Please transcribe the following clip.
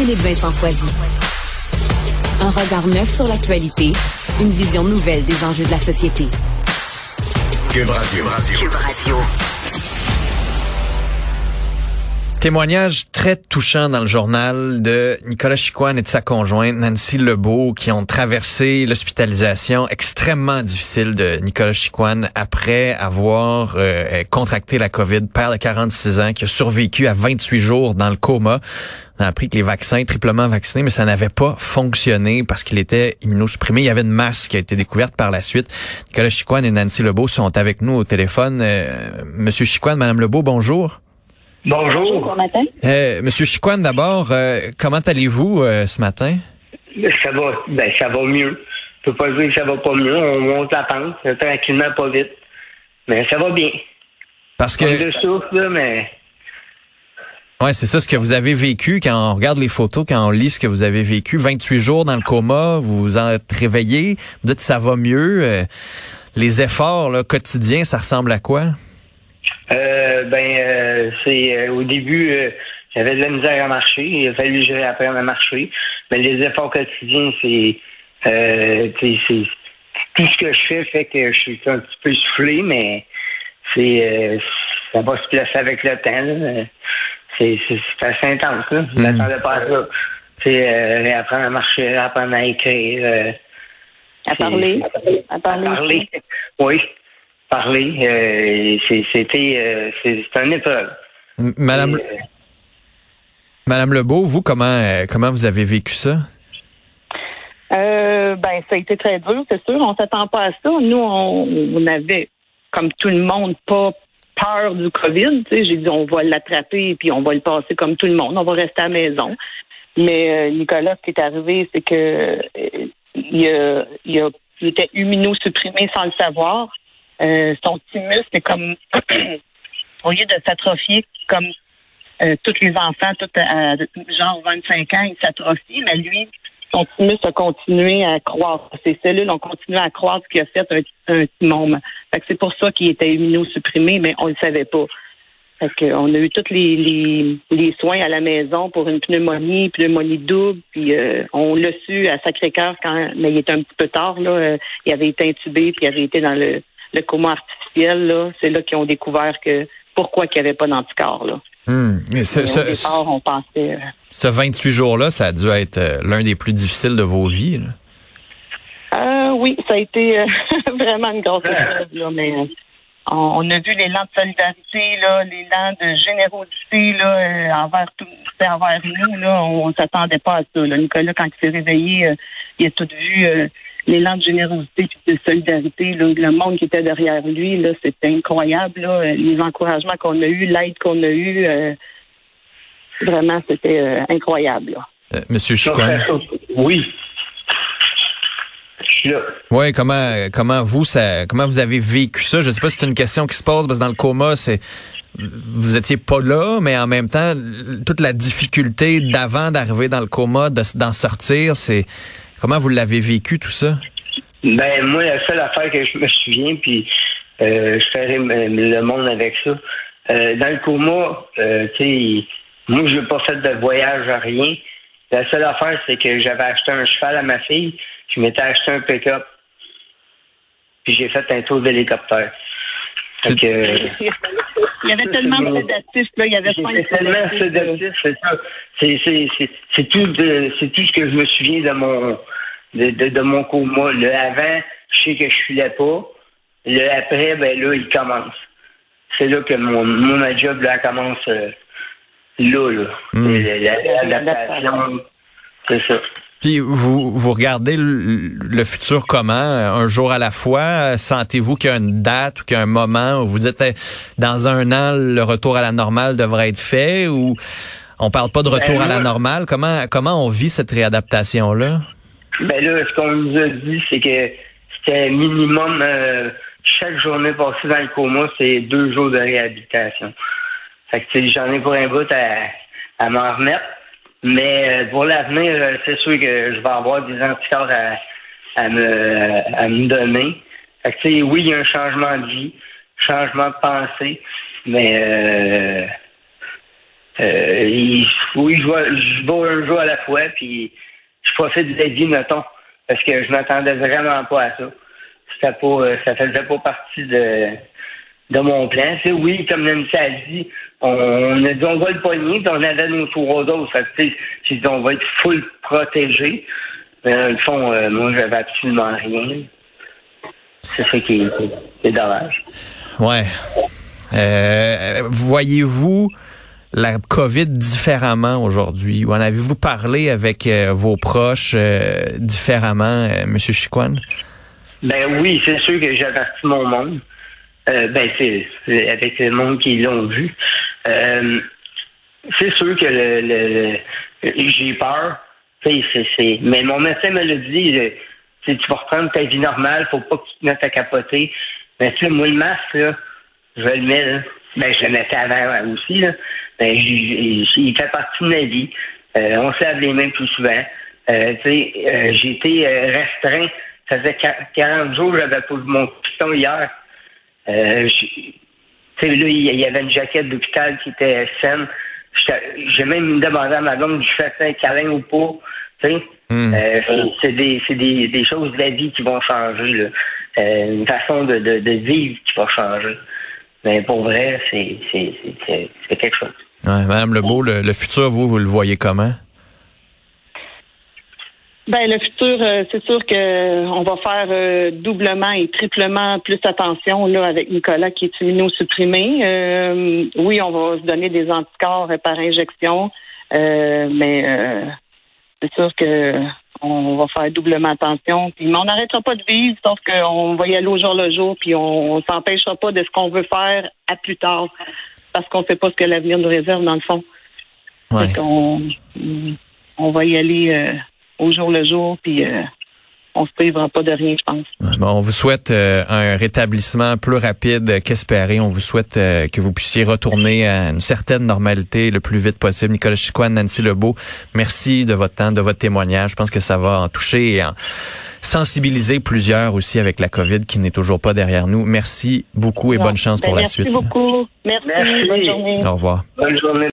Philippe Vincent Foisy. Un regard neuf sur l'actualité, une vision nouvelle des enjeux de la société. Cube Radio. Cube Radio. Témoignage très touchant dans le journal de Nicolas Chicoine et de sa conjointe Nancy Lebeau qui ont traversé l'hospitalisation extrêmement difficile de Nicolas Chicoine après avoir euh, contracté la COVID, père de 46 ans qui a survécu à 28 jours dans le coma. On a appris que les vaccins, triplement vaccinés, mais ça n'avait pas fonctionné parce qu'il était immunosupprimé. Il y avait une masse qui a été découverte par la suite. Nicolas Chicoine et Nancy Lebeau sont avec nous au téléphone. Euh, Monsieur Chicoine, Madame Lebeau, bonjour. Bonjour. Bon matin. Euh, Monsieur Chicoine, d'abord, euh, comment allez-vous euh, ce matin? Ça va, ben, ça va mieux. Je peux pas dire que ça va pas mieux. On monte la pente, tranquillement, pas vite. Mais ça va bien. Parce On que, le souffle, là, mais ouais, c'est ça ce que vous avez vécu quand on regarde les photos, quand on lit ce que vous avez vécu. 28 jours dans le coma, vous vous en êtes réveillé, vous dites ça va mieux. euh, les efforts là, quotidiens, ça ressemble à quoi? Euh, ben euh, c'est euh, au début euh, j'avais de la misère à marcher. Il a fallu que j'apprenne à marcher. Mais les efforts quotidiens, c'est euh, tu sais, c'est tout ce que je fais fait que je suis un petit peu soufflé, mais c'est euh, ça va se placer avec le temps. là. C'est c'est c'est assez intense. Là. Je Mm. m'attendais pas à ça. Tu sais, euh, réapprendre à marcher, réapprendre à écrire. euh, À c'est- parler. À parler. Parler. Oui. Parler. euh, c'est- C'était euh, c'est c'est une épreuve. Madame, Et, euh, Madame Lebeau, vous comment euh, comment vous avez vécu ça? Euh, ben, ça a été très dur, c'est sûr. On s'attend pas à ça. Nous, on, on avait, comme tout le monde, pas peur du COVID. Tu sais, j'ai dit, on va l'attraper puis on va le passer comme tout le monde. On va rester à la maison. Mais euh, Nicolas, ce qui est arrivé, c'est que euh, il, a, il, a, il était immunosupprimé sans le savoir. Euh, son thymus, c'est comme au lieu de s'atrophier comme euh, tous les enfants, tout à, genre 25 ans, ils s'atrophient, mais lui, son thymus a continué à croître. Ses cellules ont continué à croître, ce qui a fait un, un que c'est pour ça qu'il était immunosupprimé, mais on ne le savait pas. Fait que on a eu tous les, les, soins à la maison pour une pneumonie, pneumonie double, puis euh, on l'a su à Sacré-Cœur quand mais il était un petit peu tard, là. euh, il avait été intubé, puis il avait été dans le, le coma artificiel, là. C'est là qu'ils ont découvert que pourquoi qu'il n'y avait pas d'anticorps, là. Hmm. Ce, Et ce- départ, on pensait... euh, ce 28 jours-là, ça a dû être euh, l'un des plus difficiles de vos vies. là. Euh, oui, ça a été euh, vraiment une grosse épreuve, là, mais euh, on, on a vu l'élan de solidarité, là, l'élan de générosité là, euh, envers tout, envers nous. Là, on, ne s'attendait pas à ça. Là. Nicolas, quand il s'est réveillé, euh, il a tout vu euh, l'élan de générosité et de solidarité. Là, le monde qui était derrière lui, là, c'était incroyable. Là, les encouragements qu'on a eus, l'aide qu'on a eue, euh, vraiment, c'était euh, incroyable. Là. Euh, Monsieur ça, Oui. Oui, comment comment vous ça comment vous avez vécu ça? Je sais pas si c'est une question qui se pose parce que dans le coma, c'est vous étiez pas là, mais en même temps, toute la difficulté d'avant d'arriver dans le coma, de- d'en sortir, c'est comment vous l'avez vécu tout ça? Ben, moi, la seule affaire que je me souviens, puis euh, je ferai le monde avec ça. euh, dans le coma, euh, tu sais, moi, je n'ai pas fait de voyage à rien. La seule affaire, c'est que j'avais acheté un cheval à ma fille, je m'étais acheté un pick-up, puis j'ai fait un tour d'hélicoptère. Fait que, Il y avait tellement de sédatifs, là, il y avait J'étais tellement sédatifs, là. sédatif, c'est ça. C'est, c'est, c'est, c'est tout de, c'est tout ce que je me souviens de mon, de, de, de mon coma. Le avant, je sais que je filais pas. Le après, ben là, il commence. C'est là que mon, mon ma job, là, commence, euh, là, là. Mm. Et la- la- L'adaptation, c'est ça. Puis vous vous regardez le, le futur comment un jour à la fois? Sentez-vous qu'il y a une date ou qu'il y a un moment où vous dites eh, dans un an le retour à la normale devrait être fait ou on parle pas de retour Ben, à la normale? Comment comment on vit cette réadaptation là Ben là, ce qu'on nous a dit, c'est que c'était minimum euh, chaque journée passée dans le coma, c'est deux jours de réhabilitation. Fait que j'en ai pour un bout à, à m'en remettre. Mais euh, pour l'avenir, euh, c'est sûr que je vais avoir des anticorps à, à me à me donner. Fait que oui, il y a un changement de vie, changement de pensée, mais euh, euh, oui, je vais un jour à la fois, puis je profite de la vie, parce que je m'attendais vraiment pas à ça. C'était pas, euh, ça faisait pas partie de, de mon plan. C'est oui, comme Nancy a dit, on, on a dit on va le pogner, puis on avait nos tours d'eau. Fait sais, j'ai dit on va être full protégé. Mais dans le fond, euh, moi, j'avais absolument rien. C'est ça qui est, qui est dommage. Ouais. Euh, Voyez-vous la COVID différemment aujourd'hui? Ou en avez-vous parlé avec euh, vos proches euh, différemment, euh, Monsieur Chiquan? Ben oui, c'est sûr que j'ai averti mon monde. Euh, ben c'est c'est avec le monde qui l'ont vu. Euh, c'est sûr que le, le- le- j'ai peur. Mais mon médecin me l'a dit. tu vas reprendre ta vie normale, faut pas que tu te mettes à capoter. Mais tu sais, moi le masque là, je le mets là. Ben je le mettais avant aussi là. Ben il fait partie de ma vie. Euh, on se les mains plus souvent. Euh, euh, j'ai été euh, restreint. Ça faisait qua- 40 jours, j'avais pas mon piston hier. Euh, tu sais, là, il y avait une jaquette d'hôpital qui était saine. J'ai même demandé à ma blonde, je fais un câlin ou pas. Tu sais, Hmm. Euh, c'est des, c'est des, des choses de la vie qui vont changer. Là. Euh, une façon de, de, de vivre qui va changer. Mais pour vrai, c'est, quelque chose. Ouais, Madame Lebeau, le, le futur, vous, vous le voyez comment? Ben le futur, euh, c'est sûr que euh, on va faire euh, doublement et triplement plus attention là avec Nicolas qui est immunosupprimé. Oui, on va se donner des anticorps par injection, mais c'est sûr que on va faire doublement attention. Puis, mais on n'arrêtera pas de vivre, sauf qu'on va y aller au jour le jour, puis on, on s'empêchera pas de ce qu'on veut faire à plus tard, parce qu'on ne sait pas ce que l'avenir nous réserve dans le fond. Ouais. Qu'on on va y aller au jour le jour, puis euh, on se privera pas de rien, je pense. Bon, on vous souhaite euh, un rétablissement plus rapide qu'espéré. On vous souhaite euh, que vous puissiez retourner à une certaine normalité le plus vite possible. Nicolas Chicoine, Nancy Lebeau, merci de votre temps, de votre témoignage. Je pense que ça va en toucher et en sensibiliser plusieurs aussi avec la COVID qui n'est toujours pas derrière nous. Merci beaucoup et bonne chance Ben, pour la merci suite. beaucoup. Merci. Merci. Bonne journée. Au revoir. Bonne journée.